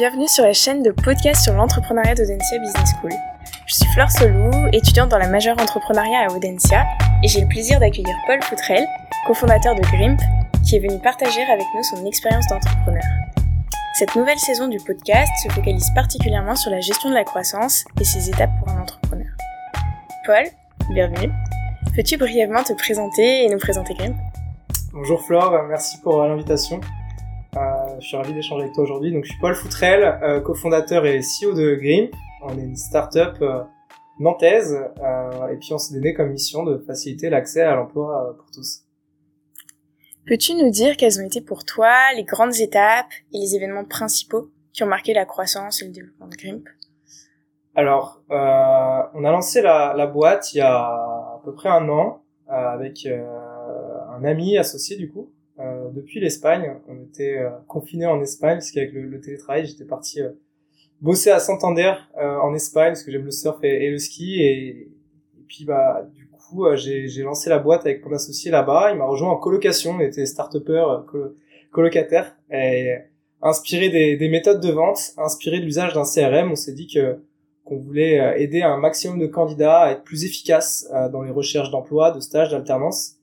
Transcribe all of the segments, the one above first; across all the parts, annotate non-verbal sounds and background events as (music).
bienvenue sur la chaîne de podcast sur l'entrepreneuriat d'Audencia Business School. Je suis Fleur Solou, étudiante dans la majeure entrepreneuriat à Audencia, et j'ai le plaisir d'accueillir Paul Foutrel, cofondateur de Grimp, qui est venu partager avec nous son expérience d'entrepreneur. Cette nouvelle saison du podcast se focalise particulièrement sur la gestion de la croissance et ses étapes pour un entrepreneur. Paul, bienvenue. Peux-tu brièvement te présenter et nous présenter Grimp? Bonjour Flore, merci pour l'invitation. Je suis ravi d'échanger avec toi aujourd'hui. Donc, je suis Paul Foutrel, euh, cofondateur et CEO de Grimp. On est une start-up euh, nantaise euh, et puis on s'est donné comme mission de faciliter l'accès à l'emploi pour tous. Peux-tu nous dire quelles ont été pour toi les grandes étapes et les événements principaux qui ont marqué la croissance et le développement de Grimp Alors, on a lancé la, la, boîte il y a à peu près un an avec un ami associé du coup euh, depuis l'Espagne. On était euh, confinés en Espagne parce qu'avec le, le, télétravail, j'étais parti euh, bosser à Santander en Espagne parce que j'aime le surf et, le ski et, puis bah du coup j'ai lancé la boîte avec mon associé là-bas. Il m'a rejoint en colocation. On était start-upper col colocataire et inspiré des, des, méthodes de vente, inspiré de l'usage d'un CRM, on s'est dit que qu'on voulait aider un maximum de candidats à être plus efficaces dans les recherches d'emploi, de stages, d'alternance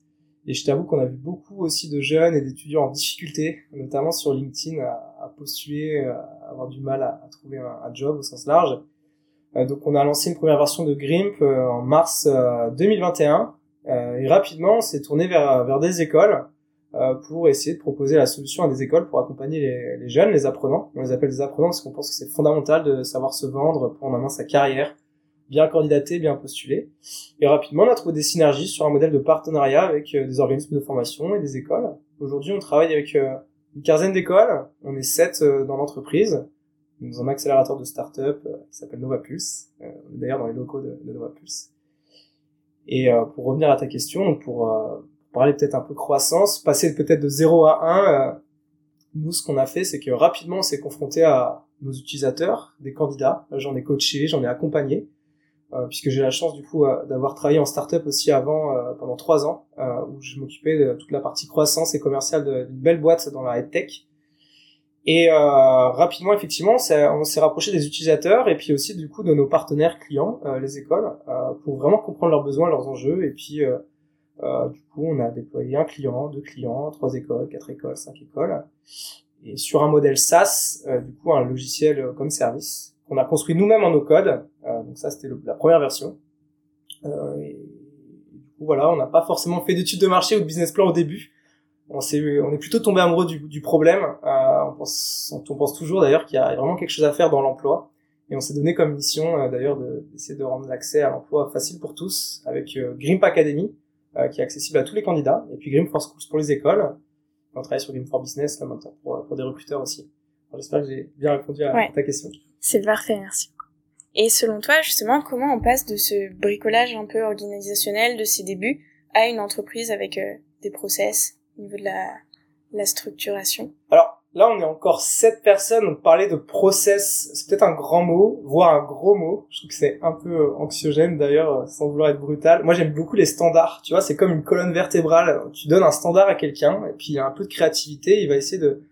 et je t'avoue qu'on a vu beaucoup aussi de jeunes et d'étudiants en difficulté, notamment sur LinkedIn, à, postuler, à avoir du mal à, trouver un, job au sens large. Euh, donc on a lancé une première version de Grimp euh, en mars 2021 euh, et rapidement on s'est tourné vers, vers des écoles pour essayer de proposer la solution à des écoles pour accompagner les, les jeunes, les apprenants. On les appelle des apprenants parce qu'on pense que c'est fondamental de savoir se vendre, prendre en main sa carrière, bien candidaté, bien postulé. Et rapidement, on a trouvé des synergies sur un modèle de partenariat avec euh, des organismes de formation et des écoles. Aujourd'hui, on travaille avec euh, une quinzaine d'écoles. On est sept euh, dans l'entreprise, dans un accélérateur de start-up qui s'appelle NovaPulse. On est d'ailleurs dans les locaux de, de NovaPulse. Et pour revenir à ta question, pour, parler peut-être un peu croissance, passer peut-être de 0 à 1, nous, ce qu'on a fait, c'est que rapidement, on s'est confronté à nos utilisateurs, des candidats. J'en ai coaché, j'en ai accompagné. Euh, puisque j'ai la chance du coup euh, d'avoir travaillé en startup aussi avant euh, pendant trois ans où je m'occupais de toute la partie croissance et commerciale d'une belle boîte dans la tech et rapidement effectivement on s'est rapproché des utilisateurs et puis aussi du coup de nos partenaires clients les écoles pour vraiment comprendre leurs besoins leurs enjeux et puis du coup on a déployé un client deux clients trois écoles quatre écoles cinq écoles et sur un modèle SaaS du coup un logiciel comme service qu'on a construit nous-mêmes en no code. Euh, donc ça, c'était la première version. Euh, et du coup, voilà, on n'a pas forcément fait d'études de marché ou de business plan au début. On, est, on est plutôt tombé amoureux du, du problème. Euh, on, pense, on, pense toujours d'ailleurs qu'il y a vraiment quelque chose à faire dans l'emploi. Et on s'est donné comme mission d'ailleurs d'essayer de, rendre l'accès à l'emploi facile pour tous avec Grimp Academy, qui est accessible à tous les candidats, et puis Grimp for Schools pour les écoles. On travaille sur Grimp for Business là maintenant pour, pour des recruteurs aussi. J'espère que j'ai bien répondu à ta question. C'est parfait, merci. Et selon toi, justement, comment on passe de ce bricolage un peu organisationnel de ses débuts à une entreprise avec euh, des process au niveau de la, la structuration? Alors là, on est encore sept personnes, donc parler de process, c'est peut-être un grand mot, voire un gros mot. Je trouve que c'est un peu euh, anxiogène d'ailleurs, euh, sans vouloir être brutal. Moi, j'aime beaucoup les standards. Tu vois, c'est comme une colonne vertébrale. Tu donnes un standard à quelqu'un, et puis il y a un peu de créativité, il va essayer de,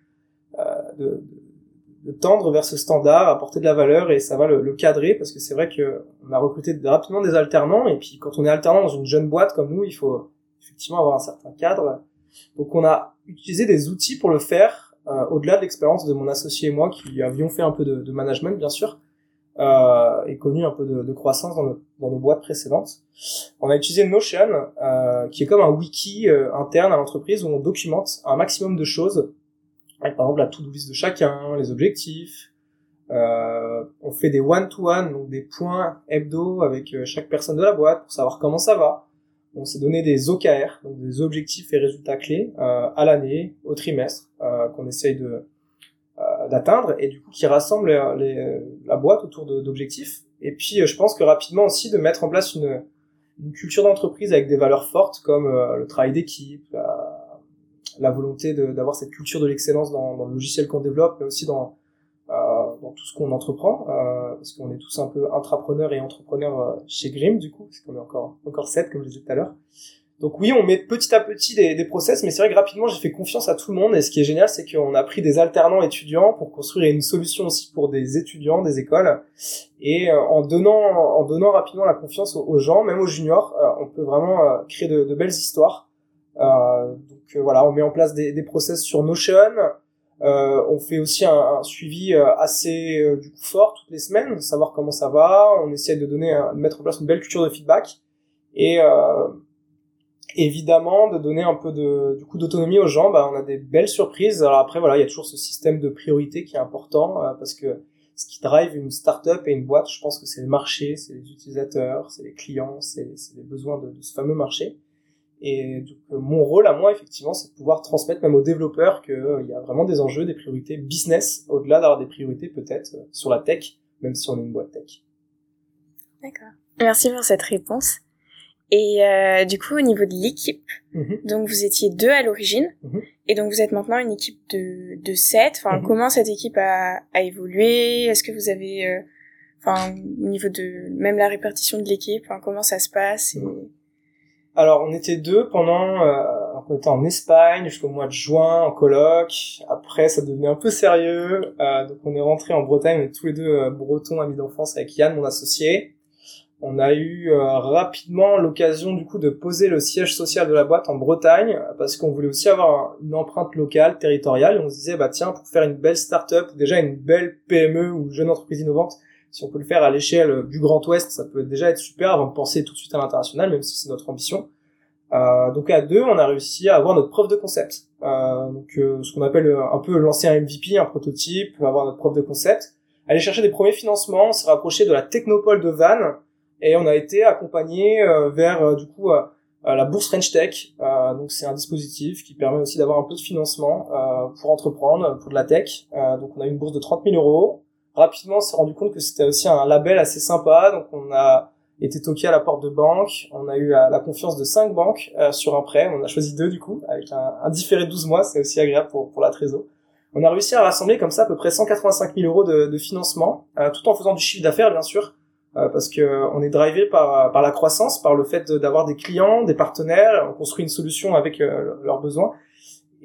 euh, de de tendre vers ce standard, apporter de la valeur et ça va le, cadrer parce que c'est vrai que on a recruté rapidement des alternants et puis quand on est alternant dans une jeune boîte comme nous, il faut effectivement avoir un certain cadre. Donc on a utilisé des outils pour le faire euh, au-delà de l'expérience de mon associé et moi qui avions fait un peu de, management bien sûr euh, et connu un peu de, de croissance dans nos, dans nos, boîtes précédentes. On a utilisé Notion euh, qui est comme un wiki euh, interne à l'entreprise où on documente un maximum de choses par exemple la to-do list de chacun, les objectifs. Euh, on fait des one-to-one, donc des points hebdo avec euh, chaque personne de la boîte pour savoir comment ça va. On s'est donné des OKR, donc des objectifs et résultats clés euh, à l'année, au trimestre, euh, qu'on essaye de euh, d'atteindre et du coup qui rassemble les, la boîte autour d'objectifs. Et puis je pense que rapidement aussi de mettre en place une, une culture d'entreprise avec des valeurs fortes comme le travail d'équipe, la volonté d'avoir cette culture de l'excellence dans, dans, le logiciel qu'on développe, mais aussi dans, euh, dans tout ce qu'on entreprend, euh, parce qu'on est tous un peu intrapreneurs et entrepreneurs euh, chez Grim, du coup, parce qu'on est encore encore sept, comme je disais tout à l'heure. Donc oui, on met petit à petit des, des process, mais c'est vrai que rapidement j'ai fait confiance à tout le monde. Et ce qui est génial, c'est qu'on a pris des alternants étudiants pour construire une solution aussi pour des étudiants, des écoles. Et euh, en donnant, en donnant rapidement la confiance aux, gens, même aux juniors, euh, on peut vraiment euh, créer de, de, belles histoires. Donc voilà, on met en place des, des process sur Notion. on fait aussi un, suivi assez du coup fort toutes les semaines, savoir comment ça va. On essaie de donner, de mettre en place une belle culture de feedback. Et évidemment de donner un peu de du coup d'autonomie aux gens bah on a des belles surprises alors après voilà il y a toujours ce système de priorité qui est important euh, parce que ce qui drive une startup et une boîte je pense que c'est le marché c'est les utilisateurs c'est les clients c'est les besoins de, ce fameux marché et donc, euh, mon rôle à moi effectivement c'est de pouvoir transmettre même aux développeurs qu'il euh, y a vraiment des enjeux des priorités business au-delà d'avoir des priorités peut-être sur la tech même si on est une boîte tech d'accord merci pour cette réponse et euh, du coup, au niveau de l'équipe, mhm. donc vous étiez deux à l'origine, mhm. et donc vous êtes maintenant une équipe de, de sept. Enfin, mhm. comment cette équipe a, a évolué? Est-ce que vous avez, euh, enfin, au niveau de même la répartition de l'équipe, comment ça se passe? Alors, on était deux pendant, euh, on était en Espagne jusqu'au mois de juin en coloc. Après, ça devenait un peu sérieux, euh, donc on est rentré en Bretagne, tous les deux euh, bretons, amis d'enfance avec Yann, mon associé on a eu euh, rapidement l'occasion du coup de poser le siège social de la boîte en Bretagne parce qu'on voulait aussi avoir une empreinte locale, territoriale. Et on se disait bah tiens pour faire une belle start-up déjà une belle PME ou jeune entreprise innovante, si on peut le faire à l'échelle du Grand Ouest, ça peut déjà être super avant de penser tout de suite à l'international, même si c'est notre ambition. Euh, donc à deux, on a réussi à avoir notre preuve de concept. Euh, donc euh, ce qu'on appelle un peu lancer un MVP, un prototype, avoir notre preuve de concept. Aller chercher des premiers financements, on s'est rapproché de la Technopole de Vannes, et on a été accompagné euh, vers euh, du coup la bourse French Tech. Euh, donc c'est un dispositif qui permet aussi d'avoir un peu de financement pour entreprendre, pour de la tech. donc on a une bourse de 30 000 euros. Rapidement, on s'est rendu compte que c'était aussi un label assez sympa. Donc on a été toqué à la porte de banque. On a eu la, confiance de cinq banques sur un prêt. On a choisi deux du coup, avec un, un différé de 12 mois. C'est aussi agréable pour, pour la trésor. On a réussi à rassembler comme ça à peu près 185 000 euros de, de financement, tout en faisant du chiffre d'affaires bien sûr. Euh, parce que on est drivé par par la croissance, par le fait d'avoir des clients, des partenaires, on construit une solution avec euh, leurs besoins.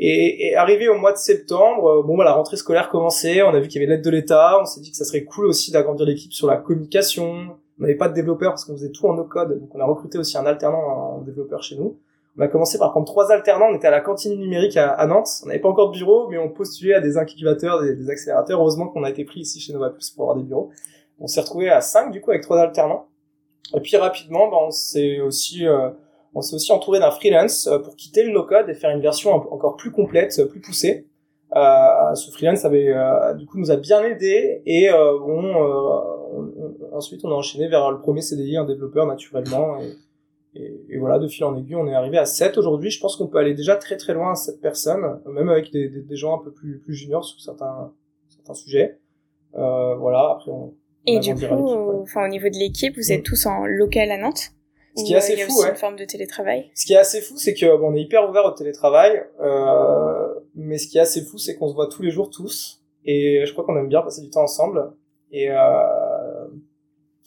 Et, et, arrivé au mois de septembre, euh, bon, bah, la rentrée scolaire commençait, on a vu qu'il y avait l'aide de l'État, on s'est dit que ça serait cool aussi d'agrandir l'équipe sur la communication. On n'avait pas de développeurs parce qu'on faisait tout en no-code, donc on a recruté aussi un alternant en développeur chez nous. On a commencé par prendre trois alternants, on était à la cantine numérique à, Nantes, on n'avait pas encore de bureau, mais on postulait à des incubateurs, des, accélérateurs. Heureusement qu'on a été pris ici chez Nova Plus pour avoir des bureaux. On s'est retrouvé à 5 du coup avec trois alternants. Et puis rapidement, ben, on s'est aussi euh, on s'est aussi entouré d'un freelance euh, pour quitter le no-code et faire une version encore plus complète, plus poussée. Euh, ce freelance avait euh, du coup nous a bien aidé et euh, bon, on, ensuite on a enchaîné vers le premier CDI, un développeur naturellement et, et, et, voilà de fil en aiguille on est arrivé à 7 aujourd'hui. Je pense qu'on peut aller déjà très très loin à 7 personnes, même avec des, des, des gens un peu plus plus juniors sur certains certains sujets. voilà après on et du coup, enfin au niveau de l'équipe, vous êtes mm. tous en local à Nantes? Ce qui est assez il y a fou, aussi ouais. une forme de télétravail. Ce qui est assez fou, c'est que bon, on est hyper ouvert au télétravail, euh, mais ce qui est assez fou, c'est qu'on se voit tous les jours tous, et je crois qu'on aime bien passer du temps ensemble. Et euh,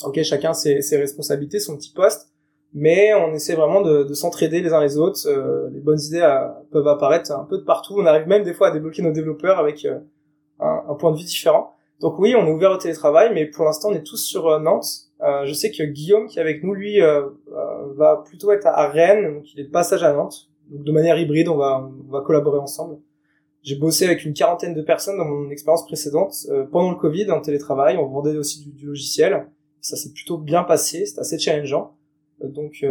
ok, chacun ses, ses responsabilités, son petit poste, mais on essaie vraiment de, de s'entraider les uns les autres. Euh, les bonnes idées euh, peuvent apparaître un peu de partout. On arrive même des fois à débloquer nos développeurs avec euh, un, un point de vue différent. Donc oui, on est ouvert au télétravail, mais pour l'instant, on est tous sur euh, Nantes. Euh, je sais que Guillaume, qui est avec nous, lui, euh, va plutôt être à Rennes, donc il est de passage à Nantes. Donc de manière hybride, on va, collaborer ensemble. J'ai bossé avec une quarantaine de personnes dans mon expérience précédente pendant le Covid en télétravail. On vendait aussi du, logiciel. Ça s'est plutôt bien passé. C'est assez challengeant. Donc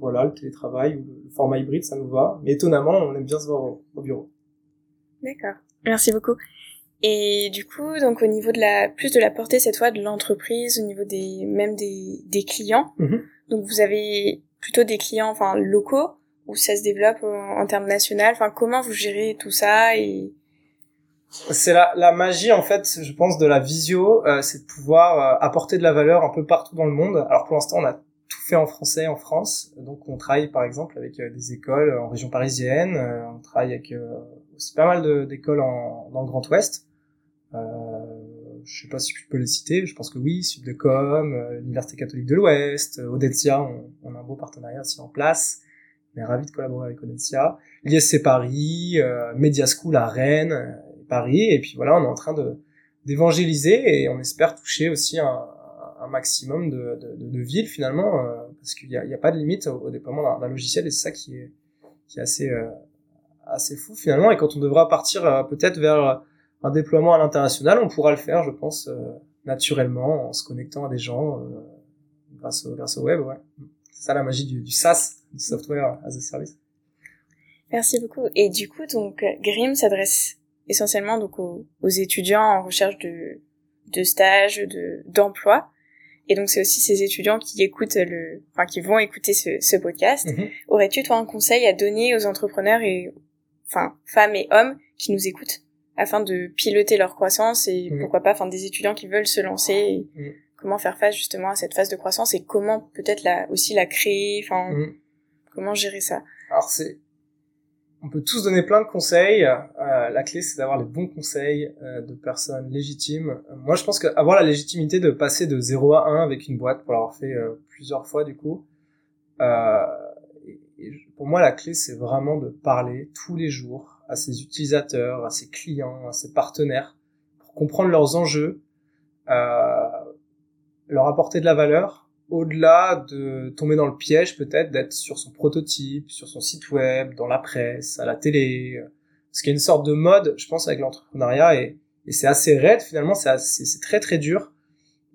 voilà, le télétravail ou le format hybride, ça nous va. Mais étonnamment, on aime bien se voir au bureau. D'accord. Merci beaucoup. Et du coup, donc au niveau de la plus de la portée cette fois de l'entreprise, au niveau des même des, des clients. Mhm. Donc vous avez plutôt des clients enfin locaux ou ça se développe en, termes nationaux. Enfin comment vous gérez tout ça et c'est la, la magie en fait, je pense, de la visio, euh, c'est de pouvoir euh, apporter de la valeur un peu partout dans le monde. Alors pour l'instant, on a tout fait en français en France, donc on travaille par exemple avec euh, des écoles en région parisienne, on travaille avec aussi pas mal d'écoles dans le Grand Ouest. Euh, je sais pas si je peux les citer, je pense que oui, Subdecom, euh, l'Université catholique de l'Ouest, euh, on, on, a un beau partenariat aussi en place. On est ravis de collaborer avec Audencia. L'ISC Paris, euh, Media School à Rennes, euh, Paris, et puis voilà, on est en train de d'évangéliser et on espère toucher aussi un, un maximum de, de, de, villes finalement, euh, parce qu'il n'y a, a, pas de limite au, déploiement d'un logiciel et c'est ça qui est, qui est assez, assez fou finalement. Et quand on devra partir peut-être vers un déploiement à l'international, on pourra le faire, je pense, naturellement en se connectant à des gens grâce, au, grâce au web. Ouais. C'est ça la magie du, du SaaS, du software as a service. Merci beaucoup. Et du coup, donc Grim s'adresse essentiellement donc aux, aux, étudiants en recherche de, de stage, de d'emploi. Et donc c'est aussi ces étudiants qui écoutent le, enfin qui vont écouter ce, ce podcast. Mhm. Aurais-tu toi un conseil à donner aux entrepreneurs et, enfin femmes et hommes qui nous écoutent? Afin de piloter leur croissance et mhm. pourquoi pas, enfin des étudiants qui veulent se lancer. Et mhm. Comment faire face justement à cette phase de croissance et comment peut-être la aussi la créer, enfin comment gérer ça. Alors c'est on peut tous donner plein de conseils. Euh, la clé, c'est d'avoir les bons conseils euh, de personnes légitimes. Moi, je pense qu'avoir la légitimité de passer de 0 à 1 avec une boîte, pour l'avoir fait euh, plusieurs fois du coup, pour moi, la clé, c'est vraiment de parler tous les jours à ses utilisateurs, à ses clients, à ses partenaires, pour comprendre leurs enjeux, leur apporter de la valeur, au-delà de tomber dans le piège peut-être d'être sur son prototype, sur son site web, dans la presse, à la télé, qu'il y a une sorte de mode, je pense, avec l'entrepreneuriat et, c'est assez raide finalement, c'est très très dur.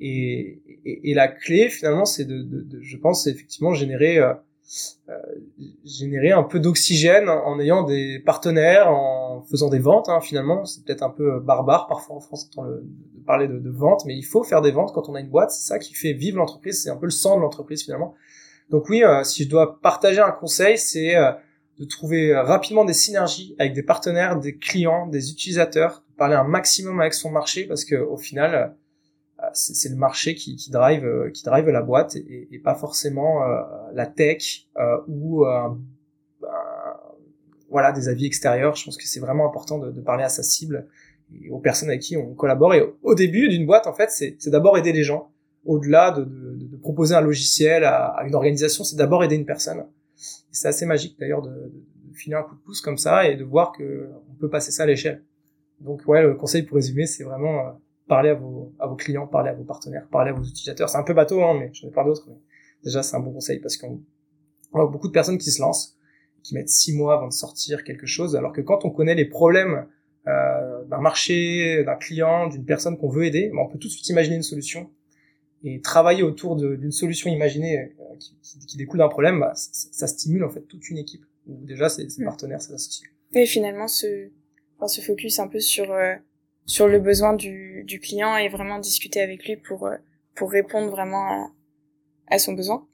Et, et, la clé finalement, c'est de, de, de, je pense, effectivement générer euh, euh, générer un peu d'oxygène en, ayant des partenaires, en faisant des ventes. Hein, finalement, c'est peut-être un peu barbare parfois en France de parler de, de vente, mais il faut faire des ventes quand on a une boîte. C'est ça qui fait vivre l'entreprise. C'est un peu le sang de l'entreprise finalement. Donc oui, euh, si je dois partager un conseil, c'est euh, de trouver rapidement des synergies avec des partenaires, des clients, des utilisateurs, de parler un maximum avec son marché parce que au final, euh, c'est le marché qui, drive euh, qui drive la boîte et, pas forcément euh, la tech ou voilà des avis extérieurs. Je pense que c'est vraiment important de, parler à sa cible et aux personnes avec qui on collabore. Et au, début d'une boîte, en fait, c'est d'abord aider les gens. Au-delà de, de, de, proposer un logiciel à, à une organisation, c'est d'abord aider une personne. C'est assez magique d'ailleurs de, filer un coup de pouce comme ça et de voir que on peut passer ça à l'échelle. Donc ouais, le conseil pour résumer, c'est vraiment parlez à vos, à vos clients, parlez à vos partenaires, parlez à vos utilisateurs. C'est un peu bateau, hein, mais j'en ai plein d'autres. Mais déjà, c'est un bon conseil parce qu'on a beaucoup de personnes qui se lancent, qui mettent six mois avant de sortir quelque chose, alors que quand on connaît les problèmes euh, d'un marché, d'un client, d'une personne qu'on veut aider, ben, on peut tout de suite imaginer une solution et travailler autour d'une solution imaginée euh, qui, qui, découle d'un problème, bah, ça, stimule en fait toute une équipe. déjà, ses, ses partenaires, ses associés. Et finalement, ce, enfin, ce focus un peu sur euh, sur le besoin du, du client et vraiment discuter avec lui pour euh, pour répondre vraiment à, à son besoin.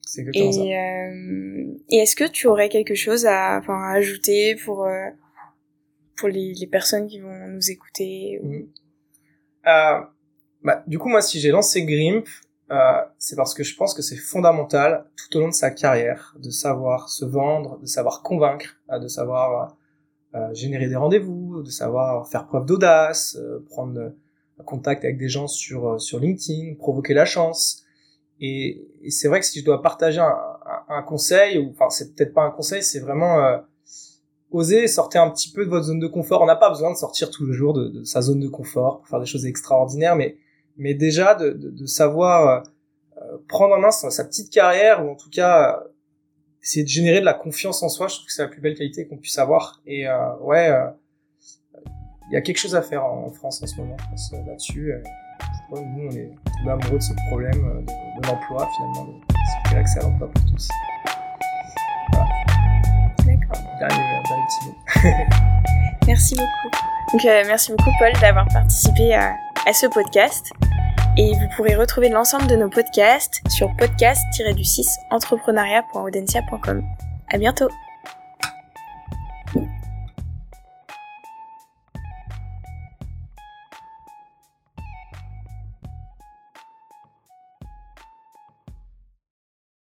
C'est et, ça. Euh, et est-ce que tu aurais quelque chose à, enfin, à ajouter pour euh, pour les, les personnes qui vont nous écouter mmh. euh, bah, Du coup, moi, si j'ai lancé Grimp, c'est parce que je pense que c'est fondamental tout au long de sa carrière de savoir se vendre, de savoir convaincre, de savoir générer des rendez-vous, de savoir faire preuve d'audace, euh, prendre euh, contact avec des gens sur sur LinkedIn, provoquer la chance. Et, et c'est vrai que si je dois partager un, un, conseil, ou enfin c'est peut-être pas un conseil, c'est vraiment oser sortir un petit peu de votre zone de confort. On n'a pas besoin de sortir tous les jours de, de, sa zone de confort pour faire des choses extraordinaires, mais mais déjà de, de, de savoir prendre en main sa, petite carrière ou en tout cas c'est de générer de la confiance en soi. Je trouve que c'est la plus belle qualité qu'on puisse avoir. Et euh, ouais, il euh, y a quelque chose à faire en, France en ce moment, euh, là-dessus. Euh, nous, on est amoureux de ce problème de, de l'emploi, finalement, de, l'accès à l'emploi pour tous. Voilà. D'accord. Dernier, dernier petit mot. (laughs) merci beaucoup. Donc, merci beaucoup, Paul, d'avoir participé à, à ce podcast. Et vous pourrez retrouver l'ensemble de nos podcasts sur podcast-du6 entrepreneuriat.audencia.com. À bientôt!